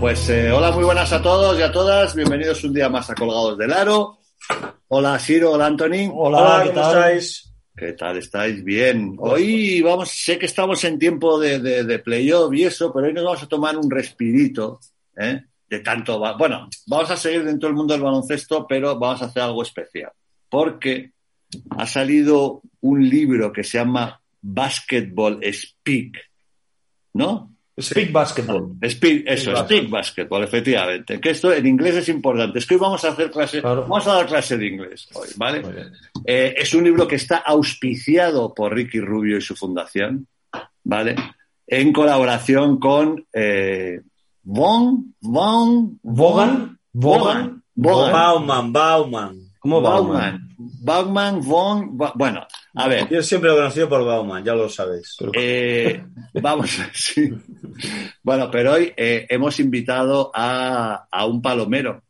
Pues eh, hola, muy buenas a todos y a todas. Bienvenidos un día más a Colgados del Aro. Hola, Siro, hola, Anthony. Hola, ¿qué tal? estáis? ¿Qué tal estáis? Bien. Hoy vamos, sé que estamos en tiempo de, de, de playoff y eso, pero hoy nos vamos a tomar un respirito, ¿eh? De tanto, bueno, vamos a seguir dentro del mundo del baloncesto, pero vamos a hacer algo especial. Porque ha salido un libro que se llama Basketball Speak, ¿no? Speak Basketball. Speak, eso, Speak Speak Basketball, efectivamente. Que esto en inglés es importante. Es que hoy vamos a hacer clase, Claro. vamos a dar clase de inglés hoy, ¿vale? Eh, es un libro que está auspiciado por Ricky Rubio y su fundación, ¿vale? En colaboración con eh, Von, Von. Bogan. Bogan. Bauman, Bauman. ¿Cómo? Bauman. Bauman, Von, bueno, a ver, Yo siempre lo he conocido por Bauman, ya lo sabéis. Eh, vamos, sí. Bueno, pero hoy eh, hemos invitado a, a un palomero.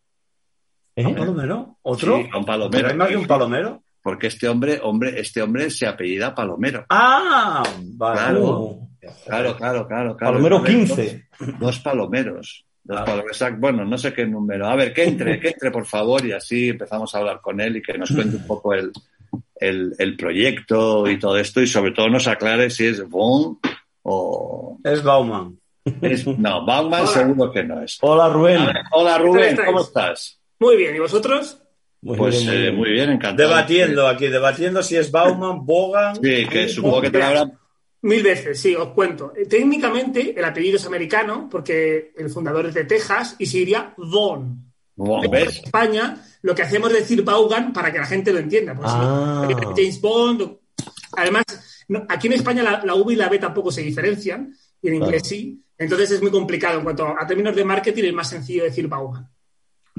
¿Eh? ¿Un palomero? ¿Otro? Sí, a un palomero. ¿Pero hay más de un palomero? Porque este hombre, hombre, este hombre se apellida Palomero. ¡Ah! Vale. Claro. Uh, Claro, claro, claro. claro. Palomero A ver, 15. Dos, dos palomeros. Dos Ah. palomeros. Bueno, no sé qué número. A ver, que entre, que entre, por favor, y así empezamos a hablar con él y que nos cuente un poco el, el, el proyecto y todo esto, y sobre todo nos aclare si es Von o Es Bauman. es. No, Bauman seguro que no es. Hola, Rubén. Ver, Hola Rubén? ¿cómo estás? Muy bien, ¿y vosotros? Muy Pues bien, muy eh, bien. muy bien, encantado. Debatiendo aquí, debatiendo si es Bauman, Bogan. Sí, que supongo que te lo habrán. Mil veces, sí, os cuento. Eh, Técnicamente el apellido es americano porque el fundador es de Texas y se diría Von. En. España lo que hacemos es decir Vaughan para que la gente lo entienda. porque si no, Ah. James Bond. o- Además, no- aquí en España la, la V y la B tampoco se diferencian y en inglés Claro. sí. Entonces es muy complicado. En cuanto a términos de marketing es más sencillo decir Vaughan.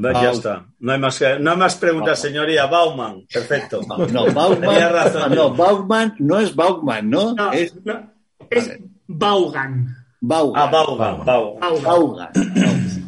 Va, Ya está. No hay más, no hay más preguntas, señoría. Bauman. Perfecto. No, Bauman, razón. no, Bauman no es Bauman, ¿no? No, es no, es Vaughan. Bauman. Ah, Bauman. Vaughan. Bauman.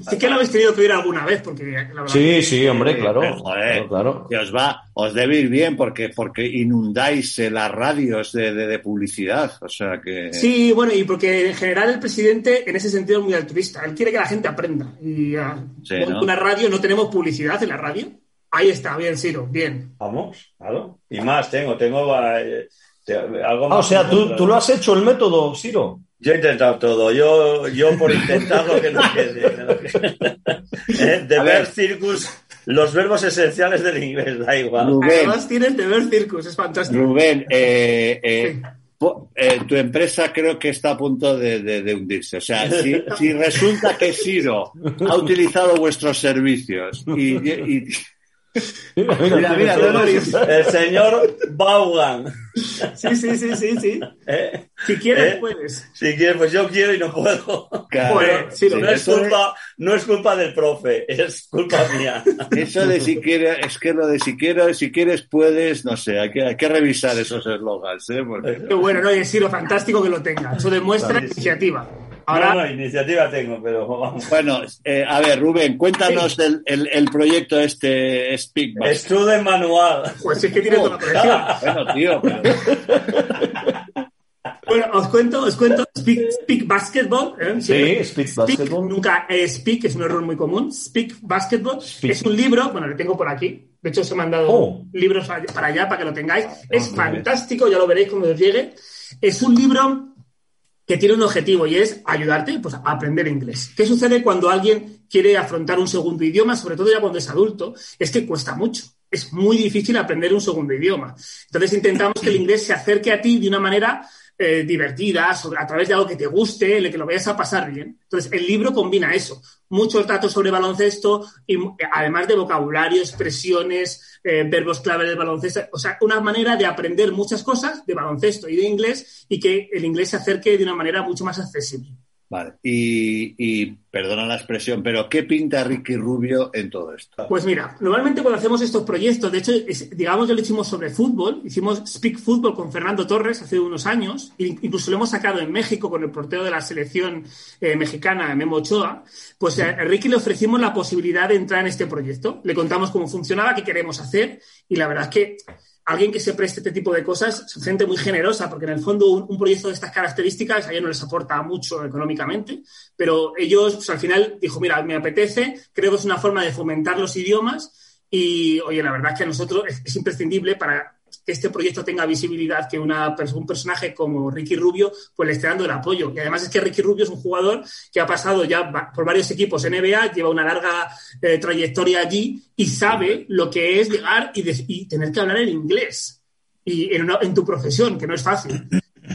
Sí que lo habéis tenido que oír alguna vez porque la verdad Sí, sí, hombre, claro. Pero, joder, Claro, claro. que os va, os debe ir bien porque, porque inundáis eh, las radios de, de- de publicidad. O sea que. Sí, bueno, y porque en general el presidente en ese sentido es muy altruista. Él quiere que la gente aprenda. Y ah, Sí, monta ¿no? una radio, no tenemos publicidad en la radio. Ahí está, bien, Siro, bien. Vamos, claro. Y más tengo, tengo eh, te- algo Ah, más. o sea, ¿tú, tú lo has hecho el método, Siro. Yo he intentado todo. Yo, yo por intentarlo que no quede. Eh, The A ver. Circus, los verbos esenciales del inglés, da igual. Rubén, Además tienes The Ver Circus, es fantástico. Rubén eh, eh, eh, tu empresa creo que está a punto de, de- de hundirse. O sea, si, si resulta que Siro ha utilizado vuestros servicios y, y- Mira, mira, no, no, El señor Vaughan. Sí, sí, sí, sí, sí. Eh, Si quieres, ¿Eh? puedes. Si quieres, pues yo quiero y no puedo. Claro, sí, lo No es de- culpa, no es culpa del profe, es culpa mía. Eso de si quieres, es que lo de si quieres, si quieres puedes, no sé, hay que, hay que revisar esos eslogans, ¿eh? Porque- bueno, ¿no? Y es Siro, fantástico que lo tenga. Eso demuestra Sí, sí. iniciativa. Ahora Ahora, no, iniciativa tengo, pero vamos. Bueno, eh, a ver, Rubén, cuéntanos el, el- el proyecto este Speak Back. Estudio manual. pues es que tiene toda la colección. Bueno, tío, pero- Bueno, os cuento, os cuento Speak, Speak Basketball. ¿eh? Sí, Speak Basketball. Nunca eh, Speak, es un error muy común. Speak Basketball Speak. es un libro, bueno, lo tengo por aquí. De hecho, os he mandado Oh. libros para allá para que lo tengáis. es muy fantástico, ya lo veréis cuando os llegue. Es un libro que tiene un objetivo y es ayudarte pues, a aprender inglés. ¿Qué sucede cuando alguien quiere afrontar un segundo idioma, sobre todo ya cuando es adulto? Es que cuesta mucho. Es muy difícil aprender un segundo idioma. Entonces intentamos que el inglés se acerque a ti de una manera eh, divertida, sobre, a través de algo que te guste, en que lo vayas a pasar bien. Entonces, el libro combina eso. Muchos datos sobre baloncesto y además de vocabulario, expresiones, eh, verbos clave del baloncesto. O sea, una manera de aprender muchas cosas de baloncesto y de inglés y que el inglés se acerque de una manera mucho más accesible. Vale, y, perdona la expresión, pero ¿qué pinta Ricky Rubio en todo esto? Pues mira, normalmente cuando hacemos estos proyectos, de hecho, digamos que lo hicimos sobre fútbol, hicimos Speak Fútbol con Fernando Torres hace unos años, e incluso lo hemos sacado en México con el portero de la selección eh, mexicana, Memo Ochoa, pues a Ricky le ofrecimos la posibilidad de entrar en este proyecto. Le contamos cómo funcionaba, qué queremos hacer, y la verdad es que alguien que se preste este tipo de cosas gente muy generosa, porque en el fondo un, proyecto de estas características a ellos no les aporta mucho económicamente, pero ellos pues, al final dijo, mira, me apetece, creo que es una forma de fomentar los idiomas y, oye, la verdad es que a nosotros es imprescindible para que este proyecto tenga visibilidad, que una, un personaje como Ricky Rubio pues le esté dando el apoyo. Y además es que Ricky Rubio es un jugador que ha pasado ya por varios equipos NBA, lleva una larga eh, trayectoria allí y sabe lo que es llegar y, y tener que hablar en inglés y en, una, en, tu profesión, que no es fácil.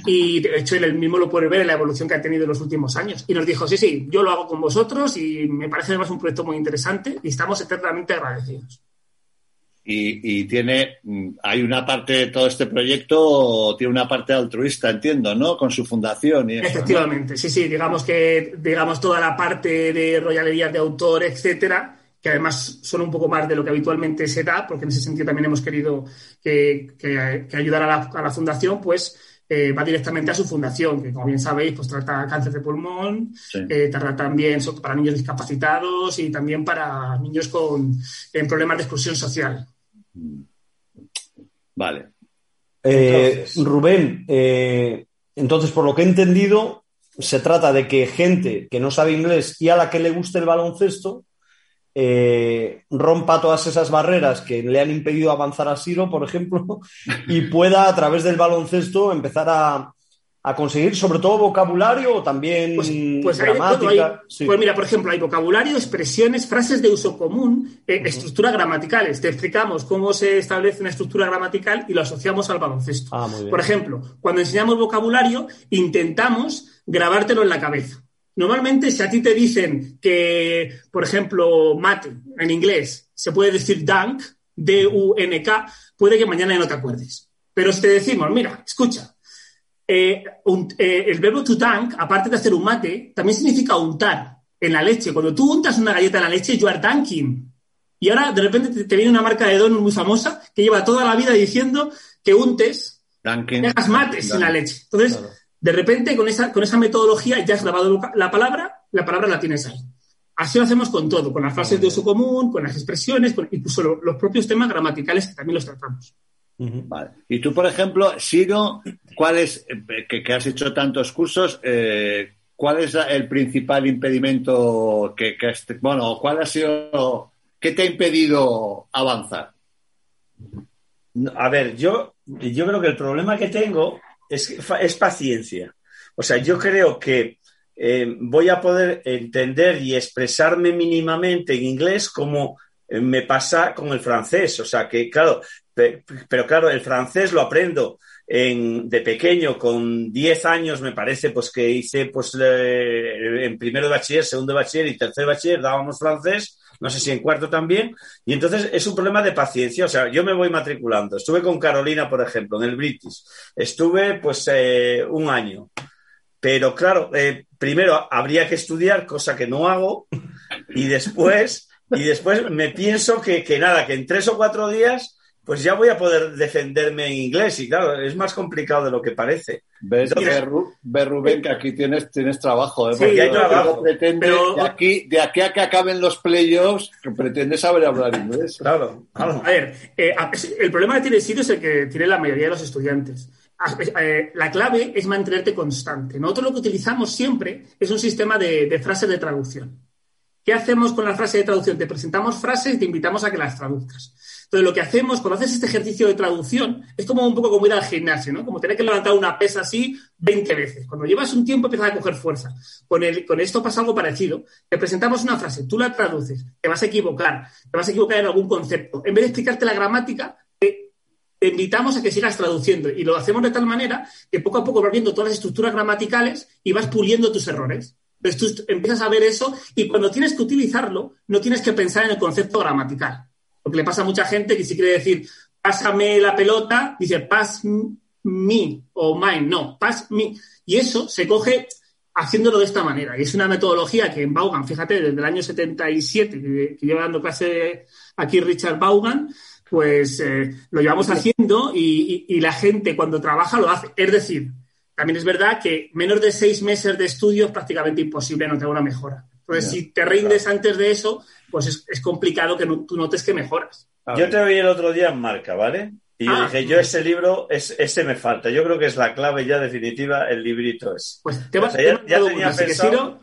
Y de hecho él mismo lo puede ver en la evolución que ha tenido en los últimos años. Y nos dijo, sí, sí, yo lo hago con vosotros y me parece además un proyecto muy interesante y estamos eternamente agradecidos. Y, y, tiene, hay una parte de todo este proyecto, tiene una parte altruista, entiendo, ¿no? Con su fundación. Y eso, Efectivamente, ¿no? sí, sí, digamos que, digamos, toda la parte de royalías de autor, etcétera, que además son un poco más de lo que habitualmente se da, porque en ese sentido también hemos querido que, que, que ayudar a la, a la, fundación, pues eh, va directamente a su fundación, que como bien sabéis, pues trata cáncer de pulmón, sí. eh, trata también para niños discapacitados y también para niños con problemas de exclusión social. Vale. Eh, Rubén, eh, entonces, por lo que he entendido, se trata de que gente que no sabe inglés y a la que le guste el baloncesto eh, rompa todas esas barreras que le han impedido avanzar a Siro, por ejemplo, y pueda a través del baloncesto empezar a, a conseguir sobre todo vocabulario o también pues, pues gramática. Hay, sí. Pues mira, por ejemplo, hay vocabulario, expresiones, frases de uso común, eh, uh -huh. estructuras gramaticales. Te explicamos cómo se establece una estructura gramatical y lo asociamos al baloncesto. Ah, por ejemplo, cuando enseñamos vocabulario, intentamos grabártelo en la cabeza. Normalmente, si a ti te dicen que, por ejemplo, mate en inglés se puede decir dunk, D-U-N-K, puede que mañana no te acuerdes. Pero si te decimos, mira, escucha, eh, un, eh, el verbo to dunk, aparte de hacer un mate, también significa untar en la leche. Cuando tú untas una galleta en la leche, you are dunking. Y ahora de repente te, te viene una marca de don muy famosa que lleva toda la vida diciendo que untes, que hagas mates en la leche. Entonces, claro. de repente con esa, con esa metodología ya has grabado la palabra, la palabra la tienes ahí. Así lo hacemos con todo, con las frases de uso común, con las expresiones, con incluso los, los propios temas gramaticales que también los tratamos. Vale. Y tú, por ejemplo, Siro, ¿cuál es, que, que has hecho tantos cursos, eh, cuál es el principal impedimento que, que este, bueno, cuál ha sido, qué te ha impedido avanzar? A ver, yo, yo creo que el problema que tengo es, es paciencia. O sea, yo creo que eh, voy a poder entender y expresarme mínimamente en inglés como me pasa con el francés. O sea, que claro, pero claro, el francés lo aprendo en, de pequeño, con 10 años, me parece, pues que hice pues eh, en primero de bachiller, segundo de bachiller y tercer de bachiller dábamos francés, no sé si en cuarto también, y entonces es un problema de paciencia, o sea, yo me voy matriculando, estuve con Carolina, por ejemplo, en el British, estuve pues eh, un año, pero claro, eh, primero habría que estudiar, cosa que no hago, y después, y después me pienso que, que nada, que en tres o cuatro días pues ya voy a poder defenderme en inglés y claro, es más complicado de lo que parece. ¿Ves, Entonces, ve, Rubén, que aquí tienes, tienes trabajo? ¿eh? Sí, hay trabajo. Pretende, pero... de, aquí, de aquí a que acaben los playoffs, pretende saber hablar inglés. Claro, claro. A ver, eh, el problema que tiene Siri es el que tiene la mayoría de los estudiantes. Eh, la clave es mantenerte constante. Nosotros lo que utilizamos siempre es un sistema de, de frases de traducción. ¿Qué hacemos con la frase de traducción? Te presentamos frases y te invitamos a que las traduzcas. Entonces, lo que hacemos cuando haces este ejercicio de traducción es como un poco como ir al gimnasio, ¿no? Como tener que levantar una pesa así 20 veces. Cuando llevas un tiempo empiezas a coger fuerza. Con, el, con esto pasa algo parecido. Te presentamos una frase, tú la traduces, te vas a equivocar, te vas a equivocar en algún concepto. En vez de explicarte la gramática, te, te invitamos a que sigas traduciendo. Y lo hacemos de tal manera que poco a poco vas viendo todas las estructuras gramaticales y vas puliendo tus errores. Entonces tú empiezas a ver eso y cuando tienes que utilizarlo, no tienes que pensar en el concepto gramatical. Porque le pasa a mucha gente que si quiere decir pásame la pelota, dice pass me o mine. No, pass me. Y eso se coge haciéndolo de esta manera. Y es una metodología que en Vaughan, fíjate, desde el año 77, que, que lleva dando clase aquí Richard Vaughan, pues eh, lo llevamos haciendo y, y, y la gente cuando trabaja lo hace. Es decir, también es verdad que menos de seis meses de estudio es prácticamente imposible notar una mejora. Entonces, yeah, si te rindes claro. antes de eso, pues es, es complicado que no, tú notes que mejoras. Yo te oí el otro día en marca, ¿vale? Y yo ah. dije, yo ese libro, es, ese me falta. Yo creo que es la clave ya definitiva, el librito es. Pues te vas, ya, tenía pensado,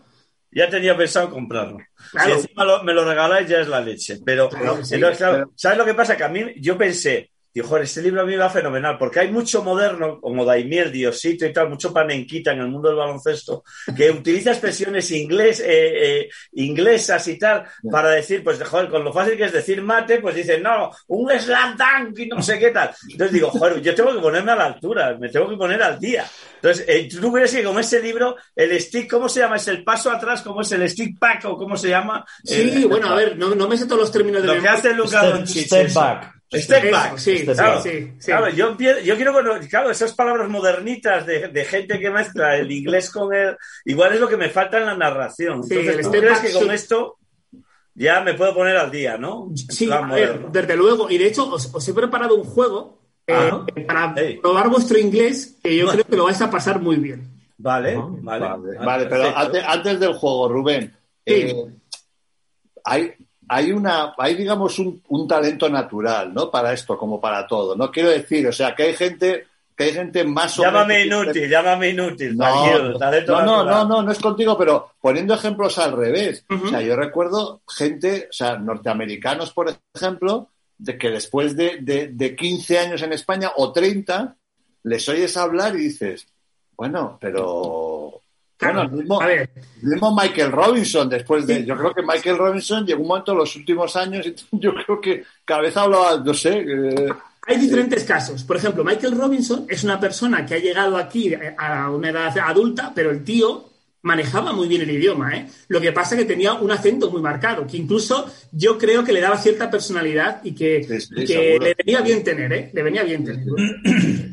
ya tenía pensado comprarlo. Si encima me lo regaláis ya es la leche. Pero, ¿sabes lo que pasa? Que a mí yo pensé, Dijo, este libro a mí va fenomenal, porque hay mucho moderno, como Daimiel, Diosito y tal, mucho panenquita en el mundo del baloncesto, que utiliza expresiones inglés, eh, eh, inglesas y tal, para decir, pues, joder, con lo fácil que es decir mate, pues dicen, no, un slam dunk y no sé qué tal. Entonces digo, joder, yo tengo que ponerme a la altura, me tengo que poner al día. Entonces, eh, ¿tú crees que con ese libro, el stick, ¿cómo se llama? ¿Es el paso atrás? ¿Cómo es el stick back o cómo se llama? Sí, bueno, a ver, no, me sé todos los términos de Lo que hace Luca Doncic. Step back. Step back. Sí, claro, sí, claro, yo, yo quiero claro, esas palabras modernitas de, gente que mezcla el inglés con el. Igual es lo que me falta en la narración. Entonces, ¿tú crees que con esto ya me puedo poner al día, no? Sí, desde luego. Y de hecho, os, he preparado un juego eh, para probar vuestro inglés que yo creo que lo vais a pasar muy bien. Vale, vale. Vale, pero antes, del juego, Rubén. Eh, hay, hay una, hay digamos un, un, talento natural, ¿no? Para esto, como para todo. No quiero decir, o sea, que hay gente, que hay gente más Llámame inútil, llámame inútil. No, no, no, no, no, es contigo, pero poniendo ejemplos al revés. O sea, yo recuerdo gente, o sea, norteamericanos, por ejemplo, de que después de, de, de 15 años en España o 30, les oyes hablar y dices, bueno, pero bueno, el mismo, Michael Robinson, después de. Yo creo que Michael Robinson llegó un momento en los últimos años, y yo creo que cada vez hablaba, no sé. Hay diferentes casos. Por ejemplo, Michael Robinson es una persona que ha llegado aquí a una edad adulta, pero el tío manejaba muy bien el idioma. ¿eh? Lo que pasa es que tenía un acento muy marcado, que incluso yo creo que le daba cierta personalidad y que, le venía bien tener, ¿eh? Le venía bien tener.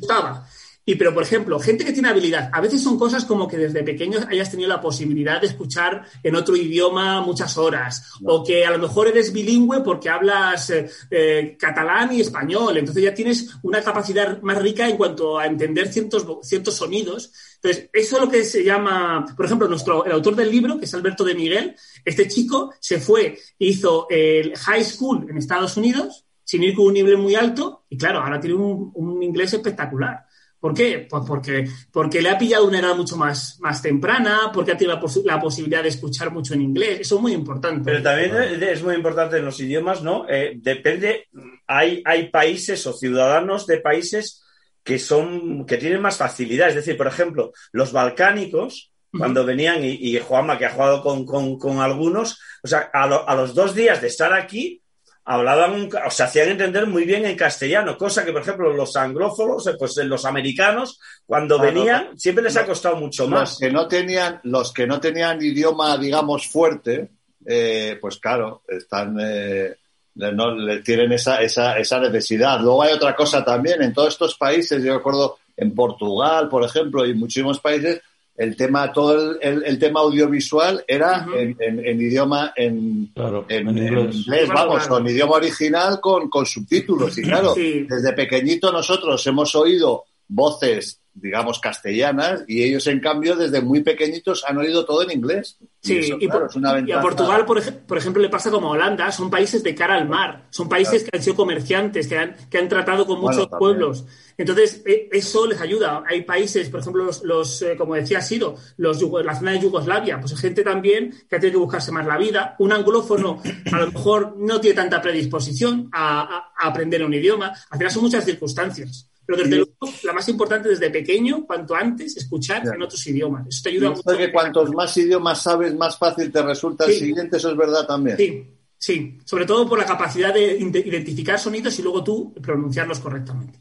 Estaba. Y pero, por ejemplo, gente que tiene habilidad, a veces son cosas como que desde pequeño hayas tenido la posibilidad de escuchar en otro idioma muchas horas, o que a lo mejor eres bilingüe porque hablas eh, eh, catalán y español, entonces ya tienes una capacidad más rica en cuanto a entender ciertos, ciertos sonidos. Entonces, eso es lo que se llama, por ejemplo, nuestro, el autor del libro, que es Alberto de Miguel, este chico se fue, hizo el high school en Estados Unidos, sin ir con un nivel muy alto, y claro, ahora tiene un inglés espectacular. ¿Por qué? Pues porque, porque le ha pillado una edad mucho más, más temprana, porque ha tenido la, posibilidad de escuchar mucho en inglés. Eso es muy importante. Pero también es muy importante en los idiomas, ¿no? Eh, depende, hay, hay países o ciudadanos de países que son, que tienen más facilidad. Es decir, por ejemplo, los balcánicos, cuando venían, y, Juanma, que ha jugado con, algunos, o sea, a los dos días de estar aquí, hablaban, o se hacían entender muy bien en castellano, cosa que, por ejemplo, los anglófonos, eh, pues los americanos, cuando venían, siempre les ha costado mucho más. Los que no tenían, los que no tenían idioma, digamos, fuerte, eh, pues claro, están, eh, no, le tienen esa, esa, esa necesidad. Luego hay otra cosa también, en todos estos países, yo recuerdo en Portugal, por ejemplo, y muchísimos países, el tema, todo el, tema audiovisual era en, idioma, en, inglés, vamos, con idioma original con, con subtítulos. Y claro, desde pequeñito nosotros hemos oído voces, digamos, castellanas y ellos, en cambio, desde muy pequeñitos han oído todo en inglés. Sí, y, a Portugal, por, por, ejemplo, le pasa como a Holanda, son países de cara al mar, son países que han sido comerciantes, que han, que han tratado con muchos pueblos. Entonces, e, eso les ayuda. Hay países, por ejemplo, los, eh, como decía Sido, los, la zona de Yugoslavia, pues hay gente también que tiene que buscarse más la vida. Un anglófono a lo mejor no tiene tanta predisposición a, aprender un idioma. Al final son muchas circunstancias. Pero desde luego, la más importante desde pequeño, cuanto antes, escuchar en otros idiomas. Eso te ayuda mucho. que cuantos más idiomas sabes, más fácil te resulta el siguiente, eso es verdad también. Sí, sí. Sobre todo por la capacidad de identificar sonidos y luego tú pronunciarlos correctamente.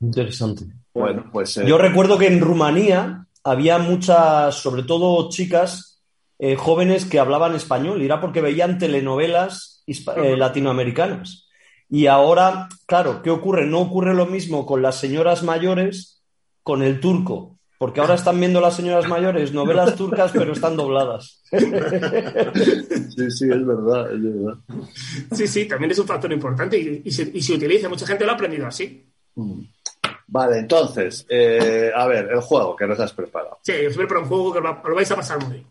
Interesante. Bueno, pues. Eh, Yo recuerdo que en Rumanía había muchas, sobre todo chicas eh, jóvenes que hablaban español, y era porque veían telenovelas eh, latinoamericanas. Y ahora, claro, ¿qué ocurre? No ocurre lo mismo con las señoras mayores con el turco, porque ahora están viendo las señoras mayores novelas turcas, pero están dobladas. Sí, sí, es verdad, es verdad. Sí, sí, también es un factor importante y, se, utiliza. Mucha gente lo ha aprendido así. Mm. Vale, entonces, eh, a ver, el juego que nos has preparado. Sí, os preparo un juego que lo vais a pasar muy bien.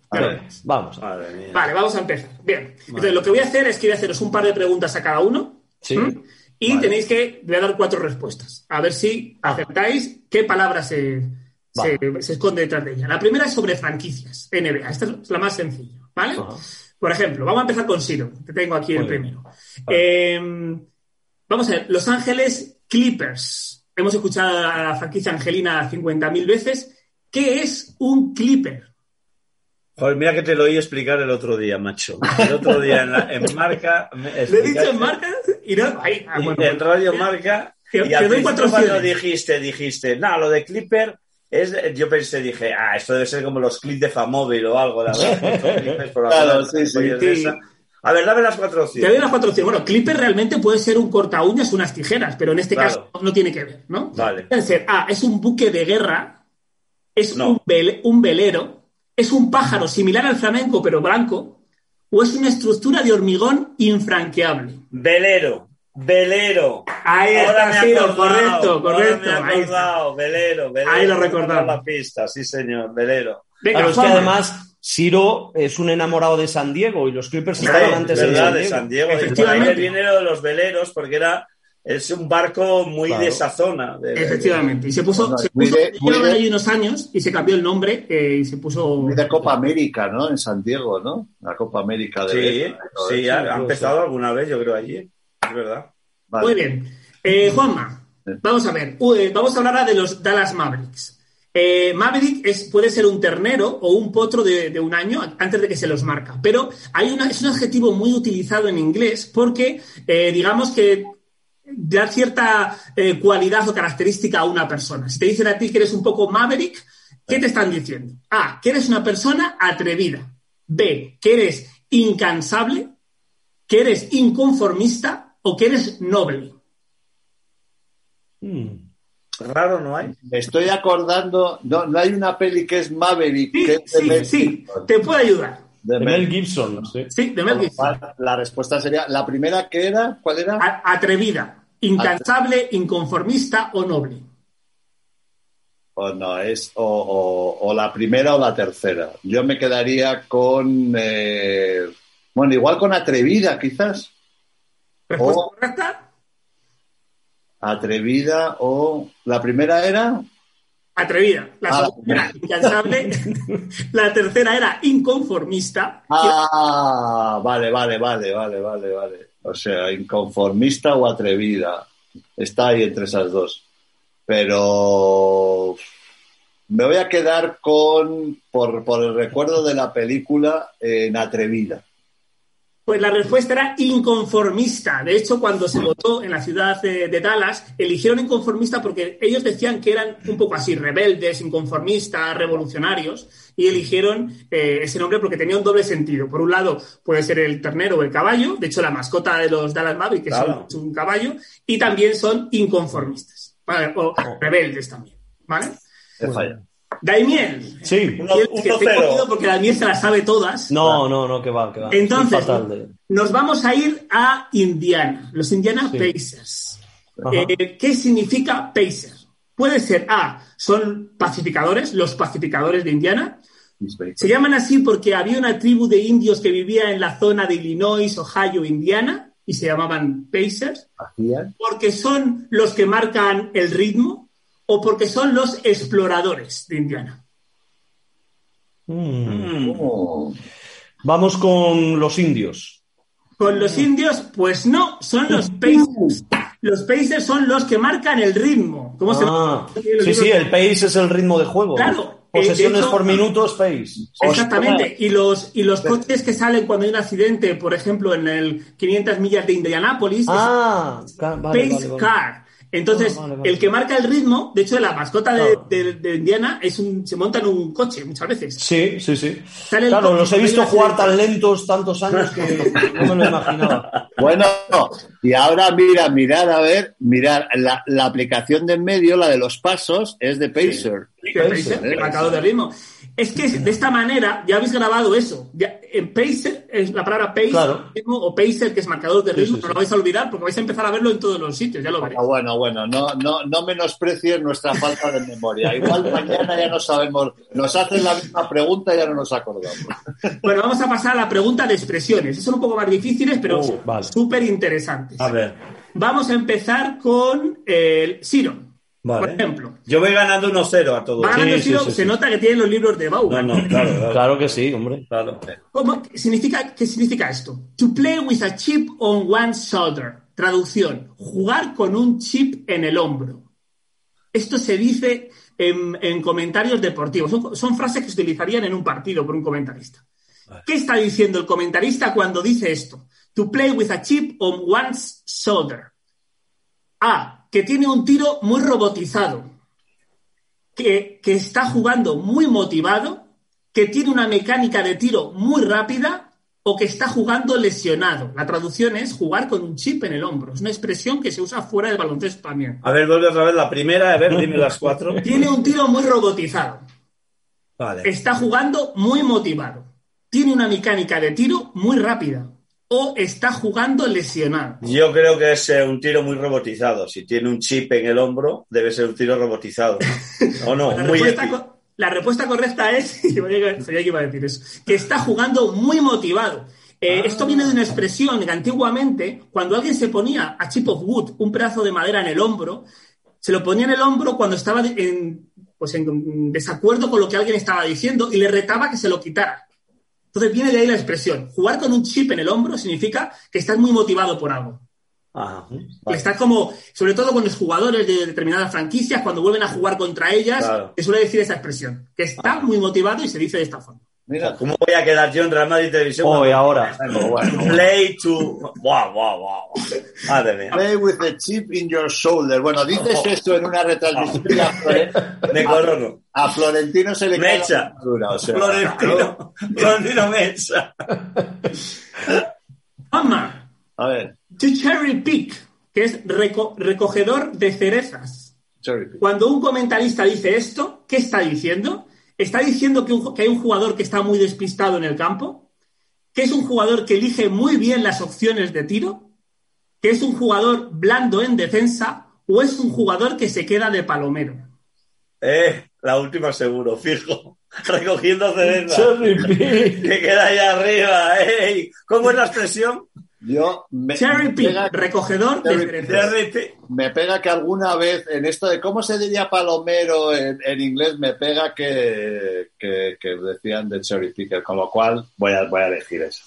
vamos. Vale, vamos a empezar. Bien. Entonces, lo que voy a hacer es que voy a haceros un par de preguntas a cada uno. Sí. Y Vale. tenéis que, voy a dar cuatro respuestas. A ver si acertáis qué palabra se, Vale. se, se esconde detrás de ella. La primera es sobre franquicias, NBA. Esta es la más sencilla, ¿vale? Ajá. Por ejemplo, vamos a empezar con Siro, que tengo aquí Muy el bien. primero. Eh, vamos a ver, Los Ángeles Clippers. Hemos escuchado a la franquicia Angelina 50.000 veces. ¿Qué es un Clipper? Joder, mira que te lo oí explicar el otro día, macho. El otro día en, la- en Marca. ¿Le he dicho en marca? Y no, ahí, ah, bueno, en Radio Marca. Te- y te al cuando dijiste, dijiste, no, lo de Clipper es. Yo pensé, dije, ah, esto debe ser como los clips de Famóvil o algo. Clippers por Claro, sí, sí. A ver, dame las cuatro Te opciones. doy las cuatro opciones. Bueno, Clipper realmente puede ser un corta uñas, unas tijeras, pero en este Claro. caso no tiene que ver, ¿no? Vale. Puede ser A, es un buque de guerra, es No. un, un velero, es un pájaro similar al flamenco pero blanco, o es una estructura de hormigón infranqueable. Velero. Velero. Ahí Ahora está, sí, acordado, correcto, ahora correcto. me ahí está. velero, velero. Ahí lo he recordado. La pista, sí, señor, velero. Venga, Claro, es que además Siro es un enamorado de San Diego y los Clippers estaban antes San de Diego. San Diego. Y por ahí Efectivamente. me viene lo de los veleros, porque era es un barco muy Claro. de esa zona. de- de- Efectivamente. Y se puso, Bueno, se puso de- ahí unos años y se cambió el nombre eh, y se puso. Muy de Copa América, ¿no? En San Diego, ¿no? La Copa América de Sí, sí, eso. ha, empezado alguna vez, yo creo, allí. Es verdad. Vale. Muy bien. Eh, Juanma, vamos a ver. Eh, vamos a hablar ahora de los Dallas Mavericks. Eh, Maverick es, puede ser un ternero o un potro de, de un año antes de que se los marca, pero hay una, es un adjetivo muy utilizado en inglés porque eh, digamos que da cierta eh, cualidad o característica a una persona. Si te dicen a ti que eres un poco Maverick, ¿qué te están diciendo? A, que eres una persona atrevida. B, que eres incansable, que eres inconformista o que eres noble. Mm. Raro no hay. Me estoy acordando, no, no hay una peli que es Maverick, Sí, que es de sí, Mel sí, Gibson. te puede ayudar. De Mel Gibson, sí. Sí, de Mel Gibson. La respuesta sería, la primera que era, ¿cuál era? A- Atrevida, incansable, inconformista o noble. O no, es o, o- o la primera o la tercera. Yo me quedaría con, eh, bueno, igual con atrevida, quizás. Respuesta Oh. correcta, Atrevida o la primera era atrevida. La Ah. segunda era incansable. la tercera era inconformista. Ah, vale, vale, vale, vale, vale, vale. O sea, inconformista o atrevida. Está ahí entre esas dos. Pero me voy a quedar con, por, por el recuerdo de la película, en atrevida. Pues la respuesta era inconformista. De hecho, cuando se votó en la ciudad de, de Dallas, eligieron inconformista porque ellos decían que eran un poco así, rebeldes, inconformistas, revolucionarios, y eligieron eh, ese nombre porque tenía un doble sentido. Por un lado, puede ser el ternero o el caballo. De hecho, la mascota de los Dallas Mavericks que Claro. son un caballo, y también son inconformistas, ¿vale? o rebeldes también. ¿Vale? Daimiel. Sí. Uno- que cuidado porque Daimiel se las sabe todas. No, no, no, que va, que va. Entonces, fatal de- nos vamos a ir a Indiana, los Indiana Sí. Pacers. Eh, ¿Qué significa Pacer? Puede ser A, son pacificadores, los pacificadores de Indiana. Se llaman así porque había una tribu de indios que vivía en la zona de Illinois, Ohio, Indiana, y se llamaban Pacers, porque son los que marcan el ritmo o porque son los exploradores de Indiana. Mm. Oh. Vamos con los indios. Con los indios, pues no, son los Pacers. Los Pacers son los que marcan el ritmo. ¿Cómo se Ah, llama? Los sí, sí, el pace es el ritmo de juego. Claro, Posesiones hecho- por minutos, pace. Exactamente. Y los, y los coches que salen cuando hay un accidente, por ejemplo, en el 500 millas de Indianápolis, Ah, es vale, Pace vale, vale. Car. Entonces, vale, vale. el que marca el ritmo, de hecho, la mascota de, Claro. de- de Indiana es un, se monta en un coche muchas veces. Sí, sí, sí. Claro, coche, los he visto jugar tan lentos tantos años que no me lo imaginaba. Bueno, y ahora mira, mirar, a ver, mirar, la, la aplicación de en medio, la de los pasos, es de Pacer. Sí, ¿eh? marcador de ritmo. Es que de esta manera ya habéis grabado eso. Ya, en Pacer, es la palabra pace Claro. o Pacer, que es marcador de ritmo, sí, no lo vais a olvidar porque vais a empezar a verlo en todos los sitios, ya lo veréis. Ah, bueno, bueno, no, no, no menosprecies nuestra falta de memoria. Igual mañana ya no sabemos, nos hacen la misma pregunta y ya no nos acordamos. Bueno, vamos a pasar a la pregunta de expresiones. Son un poco más difíciles, pero Uh, vale. súper interesantes. A ver. Vamos a empezar con el Siro. Por ejemplo. Yo voy ganando 1-0 a todos. Va ganando Siro, se nota que tiene los libros de Bau. No, no, claro, claro. que sí, hombre. significa, ¿Qué significa esto? To play with a chip on one's shoulder. Traducción, jugar con un chip en el hombro. Esto se dice en, comentarios deportivos. Son, frases que se utilizarían en un partido por un comentarista. ¿Qué está diciendo el comentarista cuando dice esto? To play with a chip on one's shoulder. A. Que tiene un tiro muy robotizado. Que, que está jugando muy motivado. Que tiene una mecánica de tiro muy rápida o que está jugando lesionado. La traducción es jugar con un chip en el hombro. Es una expresión que se usa fuera del baloncesto también. A ver, vuelve otra vez la primera, a ver, dime las cuatro. Tiene un tiro muy robotizado. Vale. Está jugando muy motivado. Tiene una mecánica de tiro muy rápida. O está jugando lesionado. Yo creo que es eh, un tiro muy robotizado. Si tiene un chip en el hombro, debe ser un tiro robotizado. ¿O no? muy la respuesta correcta es, sabía que iba a decir eso, que está jugando muy motivado. Eh, ah. Esto viene de una expresión que antiguamente, cuando alguien se ponía a chip of wood, un pedazo de madera en el hombro, se lo ponía en el hombro cuando estaba en, pues en desacuerdo con lo que alguien estaba diciendo y le retaba que se lo quitara. Entonces viene de ahí la expresión. Jugar con un chip en el hombro significa que estás muy motivado por algo. Está como, sobre todo con los jugadores de determinadas franquicias, cuando vuelven a jugar contra ellas, se suele decir esa expresión, que está muy motivado y se dice de esta forma. Mira, ¿cómo voy a quedar yo en Real Madrid Televisión? Hoy, ahora. Play to. Wow, wow, wow. Madre mía. Play with the chip in your shoulder. Bueno, dices oh. esto en una retransmisión. De corono. A Florentino se le Mecha. O sea, Florentino. Florentino Mecha. Mamá. A ver. To cherry pick, que es recogedor de cerezas. Cuando un comentarista dice esto, ¿qué está diciendo? Está diciendo que, que, hay un jugador que está muy despistado en el campo, que es un jugador que elige muy bien las opciones de tiro, que es un jugador blando en defensa o es un jugador que se queda de palomero. Eh, la última seguro, fijo. Recogiendo cerezas. que queda ahí arriba. Ey. ¿Cómo es la expresión? Yo me, Cherry pega, recogedor de Me pega que alguna vez en esto de cómo se diría palomero en, inglés, me pega que, que, decían de cherry picker, con lo cual voy a, voy a elegir eso.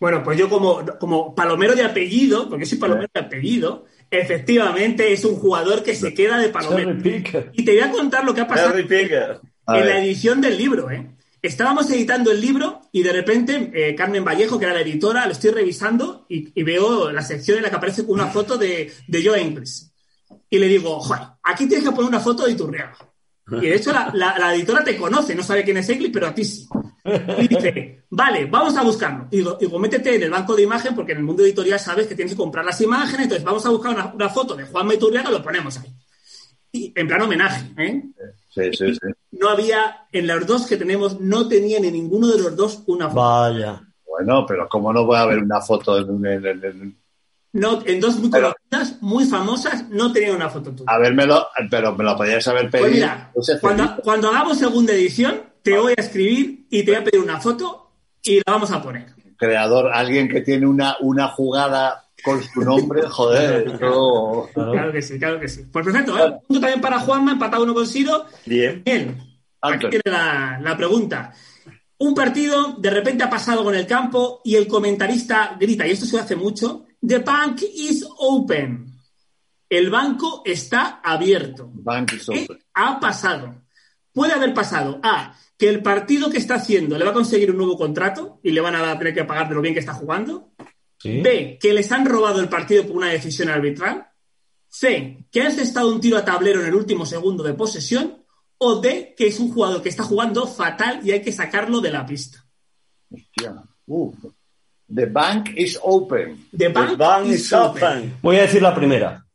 Bueno, pues yo como, como palomero de apellido, porque soy palomero de apellido, efectivamente es un jugador que se queda de palomero. Y te voy a contar lo que ha pasado en la edición del libro, ¿eh? Estábamos editando el libro y de repente eh, Carmen Vallejo, que era la editora, lo estoy revisando y, veo la sección en la que aparece una foto de, de Joe Ingles. Y le digo, joder, aquí tienes que poner una foto de Iturriaga. Y de hecho la, editora te conoce, no sabe quién es Ingles, pero a ti sí. Y dice, vale, vamos a buscarlo. Y digo, métete en el banco de imagen porque en el mundo editorial sabes que tienes que comprar las imágenes, entonces vamos a buscar una, foto de Juan Iturriaga lo ponemos ahí. Y en plan homenaje, ¿eh? No había, en los dos que tenemos, no tenía ni ninguno de los dos una foto. Vaya. Bueno, pero ¿cómo no voy a ver una foto en, no, en dos muy conocidas, muy famosas, no tenían una foto tuya. A vermelo, pero me lo podías haber pues pedido. Pues mira, cuando, hagamos segunda edición, te voy a escribir y te voy a pedir una foto y la vamos a poner. Creador, alguien que tiene una, una jugada con su nombre, joder. Claro que sí, claro que sí. Pues perfecto, ¿eh? punto también para Juanma, empatado uno con Siro. Bien. Bien. Aquí tiene la, la pregunta. Un partido de repente ha pasado con el campo y el comentarista grita, y esto se hace mucho, The bank is open. El banco está abierto. Bank is open. ha pasado? Puede haber pasado A, que el partido que está haciendo le va a conseguir un nuevo contrato y le van a tener que pagar de lo bien que está jugando. B, que les han robado el partido por una decisión arbitral. C, que ha estado un tiro a tablero en el último segundo de posesión. O D, que es un jugador que está jugando fatal y hay que sacarlo de la pista. Hostia. The bank is open. The bank, is, open. Voy a decir la primera.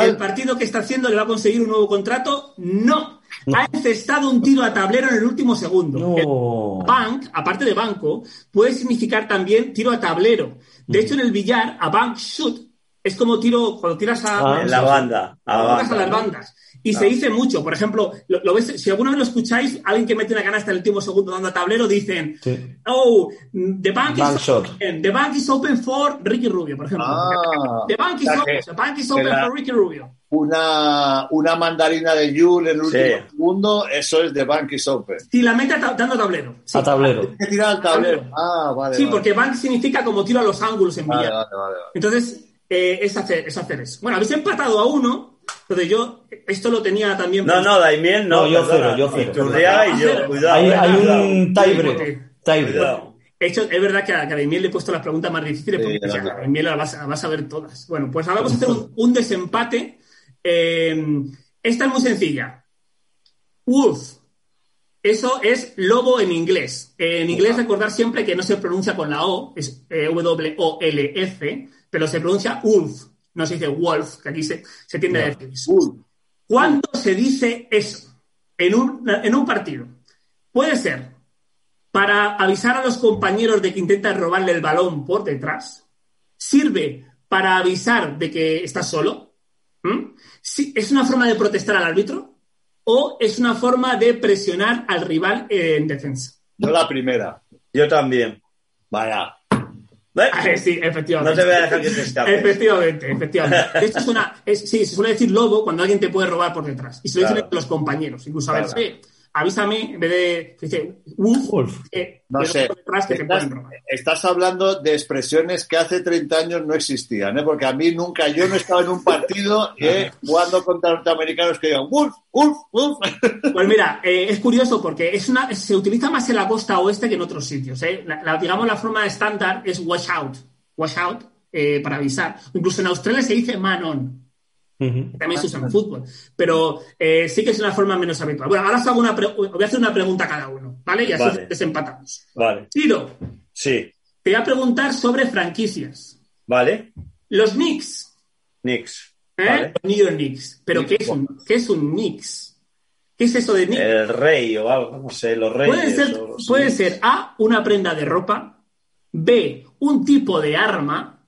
¿El partido que está haciendo le va a conseguir un nuevo contrato? No. Ha encestado un tiro a tablero en el último segundo. bank, aparte de banco, puede significar también tiro a tablero. De hecho, en el billar, a bank shoot es como tiro cuando tiras a, ah, la banda, a, las bandas. Y se dice mucho. Por ejemplo, lo, ves, si alguna vez lo escucháis, alguien que mete una canasta en el último segundo dando a tablero, dicen, oh, the bank, is open, the bank is open for Ricky Rubio, por ejemplo. Ah. the bank is open, the bank is open for Ricky Rubio. Una, una mandarina de Yule en el último segundo, eso es The Bank is Open. Si la mete dando tablero. A tablero. que tirar al tablero. Ah, vale. Sí, porque bank significa como tiro a los ángulos en vale, vale, vale, Entonces, eh, es, hacer, es hacer eso. Bueno, habéis empatado a uno, entonces yo esto lo tenía también. No, no, Daimiel no. no yo cero, yo cero. y yo, cuidado. Hay, hay un tiebreak. Hecho, es verdad que a, Daimiel le he puesto las preguntas más difíciles porque sí, a Daimiel las vas, vas, a ver todas. Bueno, pues ahora vamos a hacer un, desempate. Eh, esta es muy sencilla. Wolf. Eso es lobo en inglés. En inglés recordar siempre que no se pronuncia con la O, es eh, W-O-L-F, pero se pronuncia wolf, no se dice wolf, que aquí se, se tiende a decir eso. ¿Cuándo se dice eso en un, en un partido? Puede ser para avisar a los compañeros de que intentan robarle el balón por detrás. Sirve para avisar de que estás solo. ¿Mm? ¿Es una forma de protestar al árbitro? ¿O es una forma de presionar al rival en defensa? Yo la primera. Yo también. Vaya. sí, efectivamente. No te voy a dejar que te escapes. Efectivamente, efectivamente. Esto es una, sí, se suele decir lobo cuando alguien te puede robar por detrás. Y se lo dicen los compañeros. Incluso a ver, avísame en vez de. Dice, uf, no sé. estás, hablando de expresiones que hace 30 años no existían, ¿eh? porque a mí nunca, yo no he estado en un partido eh, jugando contra norteamericanos que digan Wolf, Wolf, Wolf. Pues mira, eh, es curioso porque es una, se utiliza más en la costa oeste que en otros sitios. ¿eh? La, digamos, la forma estándar es watch out, watch out, eh, para avisar. Incluso en Australia se dice man on. También se usa en fútbol. Pero eh, sí que es una forma menos habitual. Bueno, ahora os hago una voy a hacer una pregunta a cada uno, ¿vale? Y así desempatamos. Vale. Tiro. Sí. Te voy a preguntar sobre franquicias. Vale. Los Knicks. Knicks. ¿Eh? New York Knicks. ¿Pero qué, es un, qué es un Knicks? ¿Qué es eso de Knicks? El rey o algo, no sé, los reyes. Puede ser, puede ser A, una prenda de ropa. B, un tipo de arma.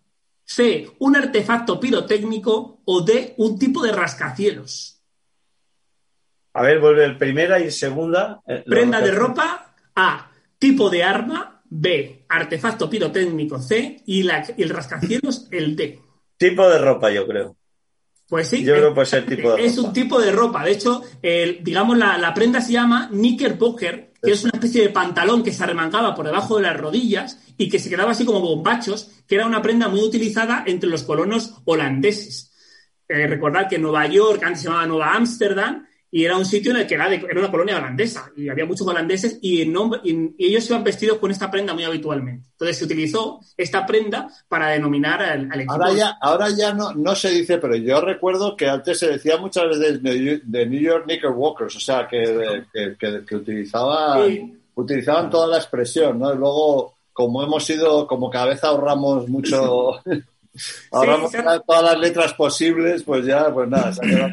C, un artefacto pirotécnico o D, un tipo de rascacielos. A ver, vuelve el primera y segunda. Eh, Prenda de ropa, A, tipo de arma, B, artefacto pirotécnico, C, y, la, el rascacielos, el D. Tipo de ropa, yo creo. Pues sí. Yo creo que puede ser tipo de ropa. Es un tipo de ropa. De hecho, digamos, la, la, prenda se llama knickerbocker, que es una especie de pantalón que se arremangaba por debajo de las rodillas y que se quedaba así como bombachos, que era una prenda muy utilizada entre los colonos holandeses. Eh, recordad que Nueva York antes se llamaba Nueva Ámsterdam y era un sitio en el que era, era una colonia holandesa y había muchos holandeses y, y, ellos iban vestidos con esta prenda muy habitualmente. Entonces se utilizó esta prenda para denominar al, equipo. Ahora ya, ahora ya no, no se dice, pero yo recuerdo que antes se decía muchas veces de, New York Knickerbockers, o sea, que, que, utilizaban, utilizaban toda la expresión, ¿no? Y luego como hemos sido, como cada vez ahorramos mucho, ahorramos todas las letras posibles, pues ya, pues nada. Se ha,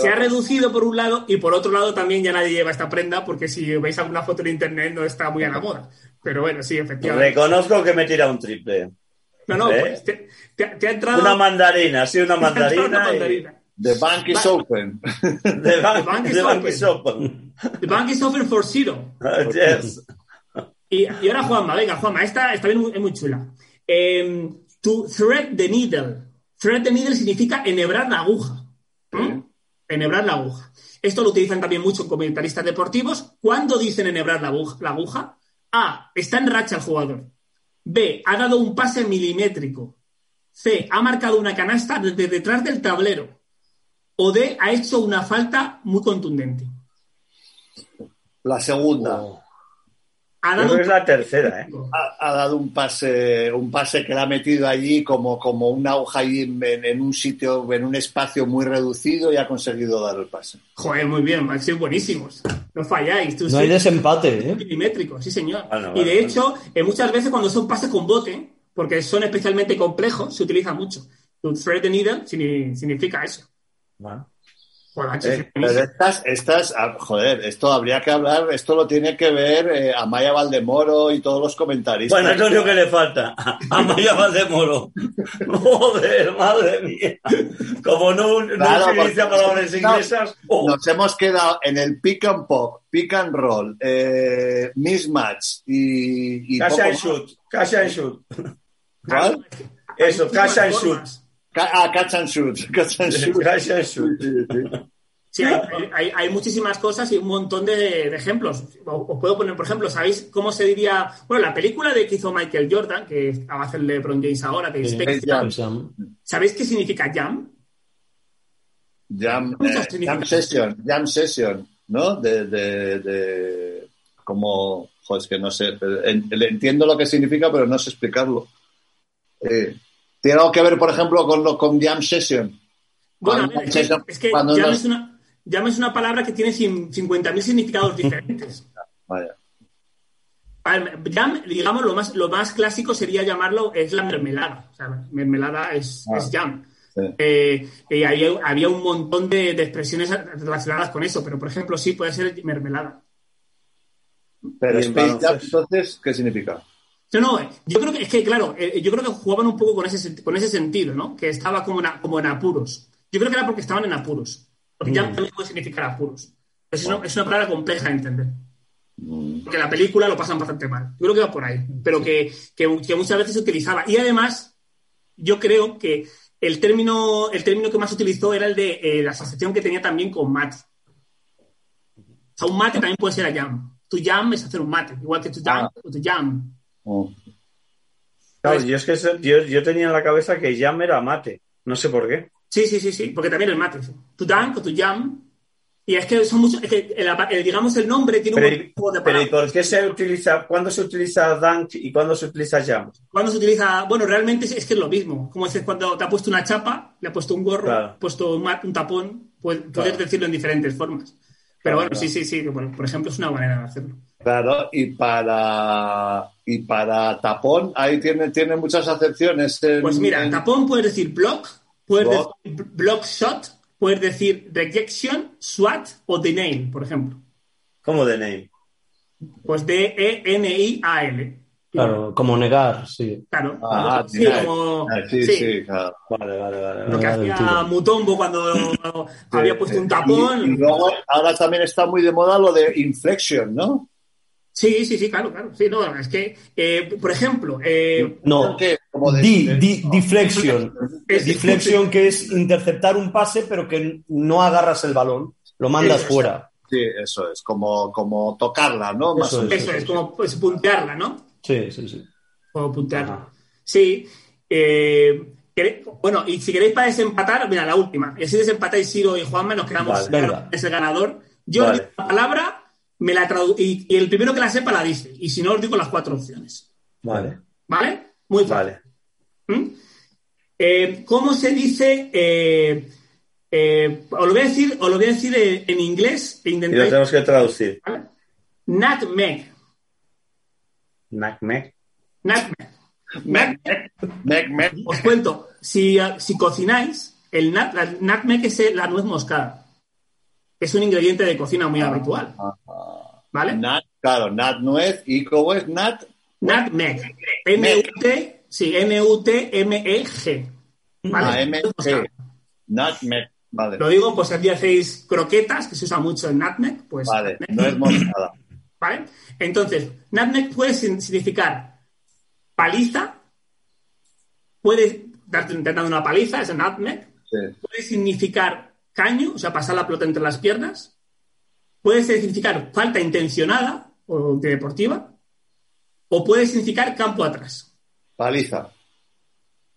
se ha reducido por un lado y por otro lado también ya nadie lleva esta prenda porque si veis alguna foto en internet no está muy a la moda. Pero bueno, sí, efectivamente. Reconozco que me tira un triple. No, no, ¿Eh? pues te, ha entrado... Una mandarina, sí, una mandarina. The bank is open. The bank, is, open. The bank is open for zero. yes. Y, ahora Juanma, venga, Juanma, esta está bien, es muy chula. Eh, to thread the needle. Thread the needle significa enhebrar la aguja. Enhebrar la aguja. Esto lo utilizan también mucho comentaristas deportivos. ¿Cuándo dicen enhebrar la aguja, la aguja? A. Está en racha el jugador. B. Ha dado un pase milimétrico. C. Ha marcado una canasta desde detrás del tablero. O D. Ha hecho una falta muy contundente. La segunda. Oh. Ha es la tercera, ¿eh? Ha, dado un pase, un pase que le ha metido allí como, como una hoja ahí en, un sitio, en un espacio muy reducido y ha conseguido dar el pase. Joder, muy bien, han sido buenísimos. No falláis. no hay desempate, ¿eh? Milimétrico, sí, señor. Ah, y de hecho, eh, muchas veces cuando son pases con bote, porque son especialmente complejos, se utiliza mucho. To thread the needle significa eso. Eh, pero estas, estas, ah, joder, esto habría que hablar, esto lo tiene que ver eh, Amaya Valdemoro y todos los comentaristas. Bueno, eso es lo que le falta. Amaya Valdemoro. Joder, madre mía. Como no, no Claro, utiliza palabras inglesas. oh. Nos hemos quedado en el pick and pop, pick and roll, eh, mismatch y, y Cash and shoot. Cash and shoot. ¿Cuál? Eso, cash and shoot. Ah, catch and shoot. Catch and shoot. Cash and shoot. Sí, sí. Sí, hay, hay- hay muchísimas cosas y un montón de, de ejemplos. O- Os puedo poner, por ejemplo, ¿sabéis cómo se diría? Bueno, la película de que hizo Michael Jordan, que va a hacer LeBron James ahora, que es Sí. Space Jam. Jam. ¿Sabéis qué significa jam? Jam, eh, jam session, jam session, ¿no? De, de, de como, joder, es que no sé, en- le entiendo lo que significa, pero no sé explicarlo. Eh, ¿Tiene algo que ver, por ejemplo, con, lo, con jam session? Bueno, ver, es que, session- es que cuando jam, es una, jam es una palabra que tiene cin- 50.000 significados diferentes. Vaya. A ver, Jam, digamos, lo más, lo más clásico sería llamarlo, es la mermelada. O sea, mermelada es, Ah, es jam. sí. Eh, y había, había un montón de, de expresiones relacionadas con eso, pero por ejemplo, sí puede ser mermelada. Pero Space Jam, entonces, ¿qué significa? No, no, yo creo que es que, claro, eh, yo creo que jugaban un poco con ese, con ese sentido, ¿no? Que estaba como, en, como en apuros. Yo creo que era porque estaban en apuros. Porque jam también puede significar apuros. Es una, es una palabra compleja de entender. Porque la película lo pasan bastante mal. Yo creo que va por ahí. Pero que, que- que muchas veces se utilizaba. Y además, yo creo que el término, el término que más utilizó era el de eh, la asociación que tenía también con mate. O sea, un mate también puede ser a jam. Tu jam es hacer un mate, igual que tu jam Ah. o tu jam. Oh. Claro, yo es que yo, yo tenía en la cabeza que jam era mate. No sé por qué. Sí, sí, sí, sí, porque también el mate. Tu dunk o tu jam. Y es que son muchos, es que el, el- digamos el nombre tiene un Pero, de juegos de pero ¿y por qué se utiliza, cuándo se utiliza dunk y cuándo se utiliza jam? Cuando se utiliza, bueno, realmente es, es que es lo mismo. Como dices, cuando te ha puesto una chapa, le ha puesto un gorro, Claro. ha puesto un, un tapón, puedes Claro. decirlo en diferentes formas. Pero bueno, sí, sí, sí. Bueno, por ejemplo, es una manera de hacerlo. Claro, y para y para tapón, ahí tiene, tiene muchas acepciones. en- Pues mira, en- tapón puedes decir block, puedes Block. decir block shot, puedes decir rejection, SWAT o denial, por ejemplo. ¿Cómo de name? Pues E D-E-N-I-A-L. Claro, como negar, sí. Claro. Ah, sí, denial. como, Ah, sí, sí, sí, claro. Vale, vale, vale. Lo que hacía. Mutombo cuando había puesto un tapón. Y, y luego ahora también está muy de moda lo de inflection, ¿no? Sí, sí, sí, claro, claro. Sí, no, es que, eh, por ejemplo, eh, No, ¿Qué? Como de- di, de- di- deflection. Es- Deflection que es interceptar un pase pero que no agarras el balón, lo mandas Eso, fuera. Sí, eso es, como, como tocarla, ¿no? Más Eso o es. eso es como pues, puntearla, ¿no? Sí, sí, sí. Como puntearla. Sí. eh, bueno, y si queréis para desempatar, mira, la última. Y así desempatáis Ciro y Juanma, nos quedamos Vale. claro es el ganador. Yo Vale. os digo la palabra, me la tradu y, y el primero que la sepa la dice. Y si no, os digo las cuatro opciones. Vale, ¿Vale? Muy fácil. vale. ¿Mm? Eh, ¿Cómo se dice? eh, eh, os lo voy a decir, os lo voy a decir eh, en inglés e Y lo tenemos que traducir. ¿vale? Nutmeg. Nutmeg. Nutmeg. Os cuento, si, si cocináis, el nut, la nutmeg es la nuez moscada. Es un ingrediente de cocina muy habitual. ¿Vale? Nat, claro, nat nuez. ¿Y cómo es nat? Nutmeg. N-U-T, sí, N-U-T-M-E-G. ¿Vale? Ah, M, moscada. G. Nutmeg. Vale, Lo digo, pues si hacéis croquetas, que se usa mucho el nutmeg, pues. vale, nutmeg. no es moscada. ¿Vale? Entonces, nutmeg puede significar paliza, puede darte una paliza, es nutmeg, Sí. puede significar caño, o sea, pasar la pelota entre las piernas, puede significar falta intencionada o deportiva, o puede significar campo atrás. Paliza.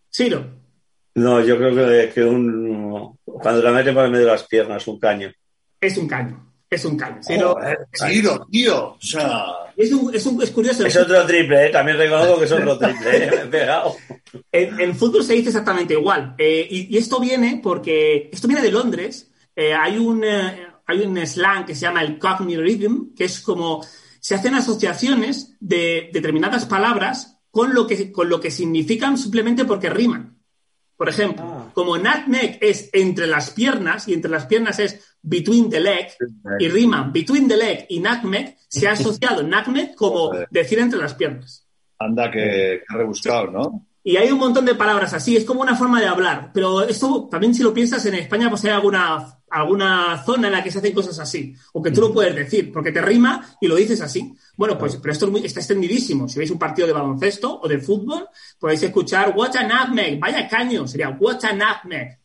Siro, No, yo creo que, que un. Cuando la meten por el medio de las piernas, un caño. es un caño, es un caño. Joder, Ciro, tío. O sea, es, un- es un- es curioso. Es otro triple, ¿eh? También reconozco que es otro triple, ¿eh? Me he pegado. En, en fútbol se dice exactamente igual. Eh, y, y esto viene porque. Esto viene de Londres. Eh, hay, un, eh, hay un slang que se llama el Cockney Rhythm, que es como. Se hacen asociaciones de determinadas palabras con lo que, con lo que significan simplemente porque riman. Por ejemplo, Ah. como nutmeg es entre las piernas y entre las piernas es between the leg y riman between the leg y nutmeg, se ha asociado nutmeg como decir entre las piernas. Anda, que, que rebuscado, ¿no? Y hay un montón de palabras así, es como una forma de hablar. Pero esto también, si lo piensas, en España pues hay alguna, alguna zona en la que se hacen cosas así. O que tú lo puedes decir, porque te rima y lo dices así. Bueno, pues, pero esto está extendidísimo. Si veis un partido de baloncesto o de fútbol, podéis escuchar What a nutmeg, vaya caño, sería What a nutmeg.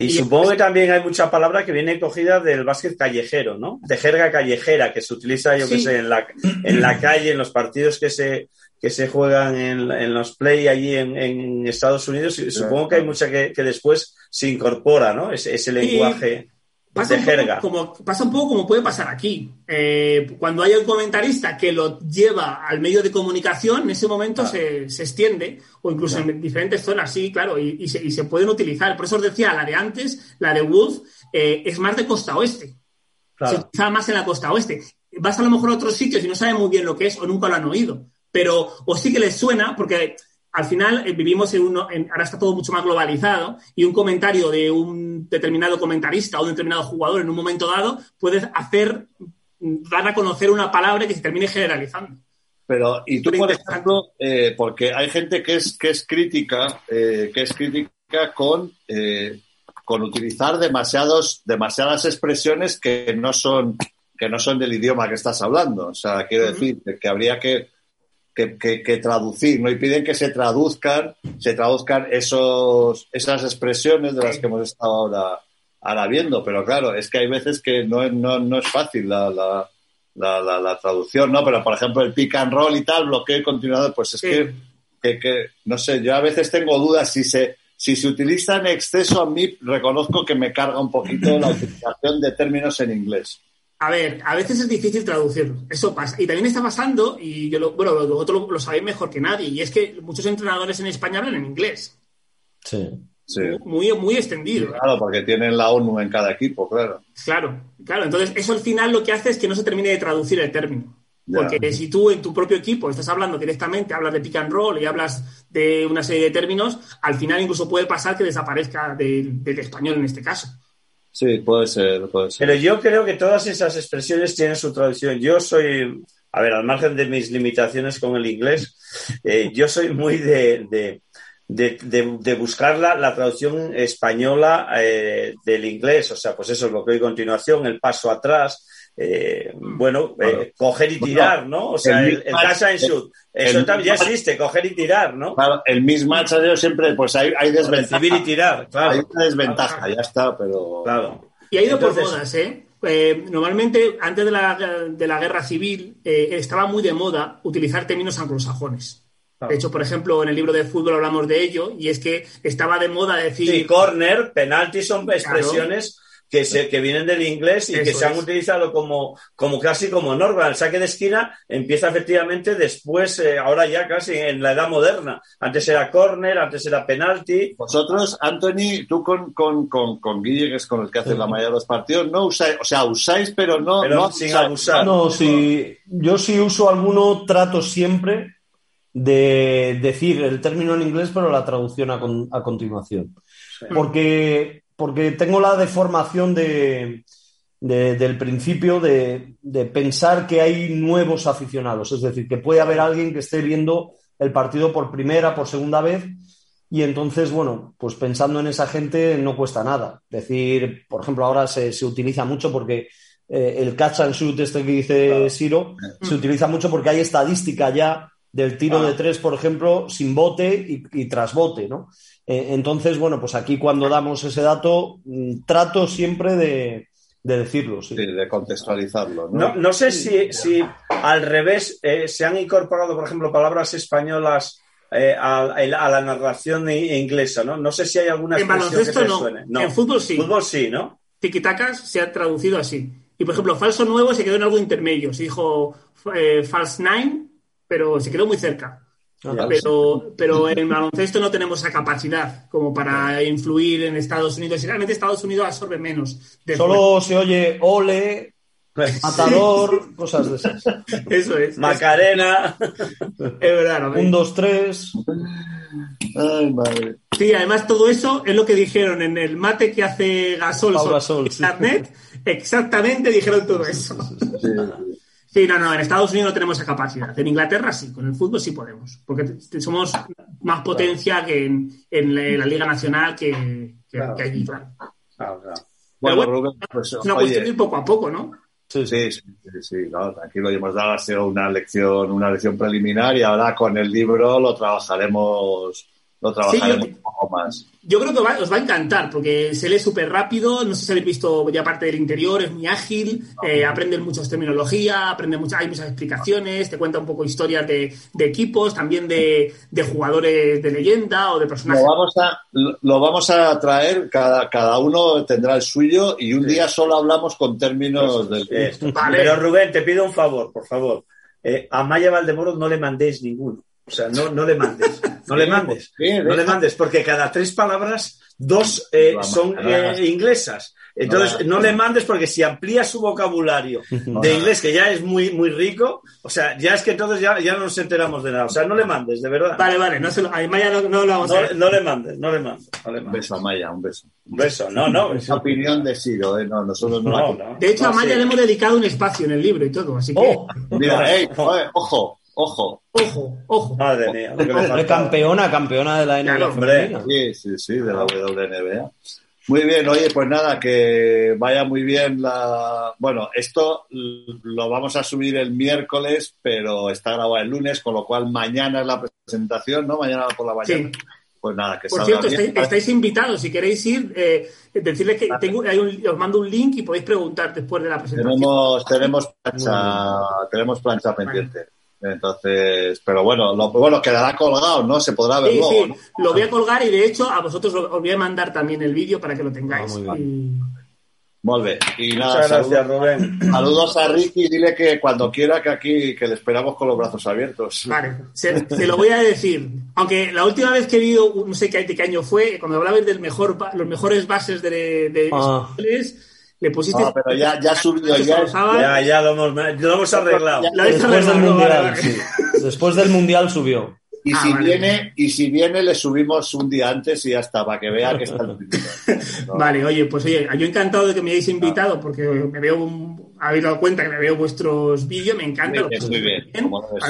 Y, supongo que también hay mucha palabra que viene cogida del básquet callejero, ¿no? De jerga callejera, que se utiliza, yo qué sé, en la, en la calle, en los partidos que se, que se juegan en, los play allí en, Estados Unidos. Y supongo que hay mucha que, después se incorpora, ¿no? Ese, ese lenguaje. Pasa de jerga. como, pasa un poco como puede pasar aquí. Eh, cuando hay un comentarista que lo lleva al medio de comunicación, en ese momento se, extiende, o incluso en diferentes zonas, sí, claro, y, se, pueden utilizar. Por eso os decía, la de antes, la de Wolf, eh, es más de costa oeste. Se utiliza más en la costa oeste. Vas a lo mejor a otros sitios y no sabes muy bien lo que es o nunca lo han oído pero o sí que les suena, porque al final eh, vivimos en uno, ahora está todo mucho más globalizado y un comentario de un determinado comentarista o un determinado jugador en un momento dado puede hacer, dar a conocer una palabra que se termine generalizando. Pero, y tú, por ejemplo, eh, porque hay gente que es, que es crítica, eh, que es crítica con, con utilizar demasiados, demasiadas expresiones que no son, que no son del idioma que estás hablando. O sea, quiero decir que habría que, que, traducir, ¿no? Y piden que se traduzcan, se traduzcan esos, esas expresiones de las que hemos estado ahora, ahora viendo. Pero claro, es que hay veces que no, es fácil la, la, la, traducción, ¿no? Pero por ejemplo el pick and roll y tal, bloqueo y continuador, pues es que, que, no sé, yo a veces tengo dudas si se, si se utiliza en exceso, a mí reconozco que me carga un poquito la utilización de términos en inglés. A ver, a veces es difícil traducirlo, eso pasa. Y también está pasando, y yo lo, bueno, vosotros lo, sabéis mejor que nadie, y es que muchos entrenadores en España hablan en inglés. Sí. sí. Muy, muy extendido. claro, porque tienen la ONU en cada equipo, claro. Claro, claro. Entonces, eso al final lo que hace es que no se termine de traducir el término. Porque si tú en tu propio equipo estás hablando directamente, hablas de pick and roll y hablas de una serie de términos, al final incluso puede pasar que desaparezca del español en este caso. Sí, puede ser, puede ser. Pero yo creo que todas esas expresiones tienen su traducción. Yo soy, a ver, al margen de mis limitaciones con el inglés, eh, yo soy muy de, de, buscar la, traducción española eh, del inglés. O sea, pues eso es lo que hay a continuación, el paso atrás. Eh, bueno, eh, coger y tirar, ¿no? O sea, el, casa en shoot. Eso también ya existe, coger y tirar, ¿no? Claro, el mismatch siempre, pues hay, hay desventaja. y tirar, claro. Hay una desventaja, ya está, pero... Claro. Y ha ido por modas, ¿eh? ¿eh? normalmente, antes de la, de la guerra civil, estaba muy de moda utilizar términos anglosajones. De hecho, por ejemplo, en el libro de fútbol hablamos de ello, y es que estaba de moda decir. Sí, corner, penalti son expresiones que, se, que vienen del inglés y que se han utilizado como, como casi como norma. El saque de esquina empieza efectivamente después, eh, ahora ya casi en la edad moderna. Antes era córner, antes era penalti. Vosotros, Anthony, tú con, con, con, con Guille, que es con el que hace la mayoría de los partidos, no usáis, o sea, usáis, pero no, no sin abusar. No, si, yo si uso alguno, trato siempre de decir el término en inglés, pero la traducción a, a continuación. Porque porque tengo la deformación de, del principio de, pensar que hay nuevos aficionados, es decir, que puede haber alguien que esté viendo el partido por primera, por segunda vez, y entonces, bueno, pues pensando en esa gente no cuesta nada. Decir, por ejemplo, ahora se, utiliza mucho porque eh, el catch and shoot, este que dice Siro, se utiliza mucho porque hay estadística ya del tiro de tres, por ejemplo, sin bote y, y tras bote, ¿no? Eh, entonces, bueno, pues aquí cuando damos ese dato, mm, trato siempre de, decirlo. Sí. de contextualizarlo. No, no, sé si, si, al revés eh, se han incorporado, por ejemplo, palabras españolas eh, a, la narración inglesa, ¿no? No sé si hay alguna en baloncesto no. En fútbol sí. Fútbol sí, ¿no? Tiquitacas se ha traducido así. Y por ejemplo, falso nuevo se quedó en algo intermedio. Se dijo false nine, pero se quedó muy cerca. Pero, pero en baloncesto no tenemos esa capacidad como para influir en Estados Unidos. Y realmente Estados Unidos absorbe menos. Solo se oye ole, matador, cosas de esas. Eso es. Macarena. Es verdad. Un, dos, tres. Ay, madre. Sí, además todo eso es lo que dijeron en el mate que hace Gasol, Gasol Internet exactamente dijeron todo eso. Sí, no, no, en Estados Unidos no tenemos esa capacidad. En Inglaterra sí, con el fútbol sí podemos, porque somos más potencia que en, la, Liga Nacional que, que, allí. Claro. Bueno, bueno, pues, es una cuestión de ir poco a poco, ¿no? Sí, sí, sí, sí, claro, tranquilo, hemos dado una lección, una lección preliminar y ahora con el libro lo trabajaremos lo trabajaremos un poco más. Yo creo que os va a encantar porque se lee súper rápido, no sé si habéis visto ya parte del interior, es muy ágil, eh, aprendes muchas terminología, aprende mucha, hay muchas explicaciones, te cuenta un poco historias de, equipos, también de, jugadores de leyenda o de personajes. Lo vamos a, lo vamos a traer, cada, cada uno tendrá el suyo y un día solo hablamos con términos pues, del... Pero Rubén, te pido un favor, por favor. Eh, a Maya Valdemoro no le mandéis ninguno. O sea, no, no le mandes. No le mandes. No le mandes, porque cada tres palabras, dos eh, son eh, inglesas. Entonces, no le mandes porque si amplía su vocabulario de inglés, que ya es muy, muy rico, o sea, ya es que entonces ya, ya no nos enteramos de nada. O sea, no le mandes, de verdad. Vale, vale, no se lo, a Maya no, no, lo vamos a no, le mandes, no le mandes. Un beso a Maya, un beso. Un beso, no, no. Es opinión de Siro, ¿eh? No, nosotros no, la... De hecho, a Maya le hemos dedicado un espacio en el libro y todo, así que... Oh, mira, hey, ojo, Ojo. Ojo, ojo. Madre mía. campeona, campeona de la NBA. sí, sí, sí, de la WNBA. Muy bien, oye, pues nada, que vaya muy bien la... Bueno, esto lo vamos a subir el miércoles, pero está grabado el lunes, con lo cual mañana es la presentación, ¿no? Mañana por la mañana. Pues nada, que Por cierto, estáis, invitados, si queréis ir, eh, decirles que tengo, hay un, os mando un link y podéis preguntar después de la presentación. Tenemos, tenemos plancha, tenemos plancha pendiente. Entonces, pero bueno, lo, bueno, quedará colgado, ¿no? Se podrá ver luego. Sí, lo voy a colgar y de hecho a vosotros os voy a mandar también el vídeo para que lo tengáis. Ah, muy bien. Y nada, Muchas gracias, Rubén. Saludos a Ricky y dile que cuando quiera que aquí, que le esperamos con los brazos abiertos. Vale, se, lo voy a decir. Aunque la última vez que he visto, no sé qué, año fue, cuando hablabais del mejor, los mejores bases de, de ah. Le pusiste. No, pero ya, ya subió, ya, ya, ya lo hemos, lo hemos arreglado. Después del mundial, sí. Después del mundial subió. Y ah, si viene, y si viene, le subimos un día antes y ya está, para que vea que está el Vale, oye, pues oye, yo encantado de que me hayáis invitado, porque me veo un, habéis dado cuenta que me veo vuestros vídeos, me encanta. Muy bien,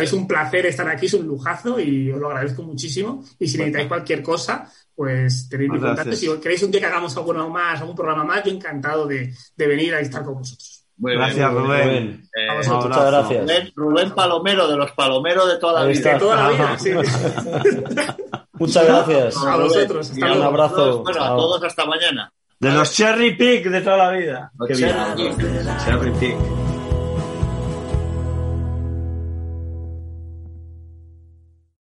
Es un placer estar aquí, es un lujazo y os lo agradezco muchísimo. Y si necesitáis cualquier cosa, pues tenéis mi contacto. Si queréis un día que hagamos alguno más, algún programa más, yo encantado de, de venir a estar con vosotros. Muy gracias, Rubén. Eh, muchas gracias. Rubén, Palomero, de los Palomeros de toda la vida. De toda la vida, sí. muchas gracias. A vosotros. un abrazo. Bueno, a todos hasta mañana. De los Cherry Pig de toda la vida. Cherry Pig. Cherry Pig.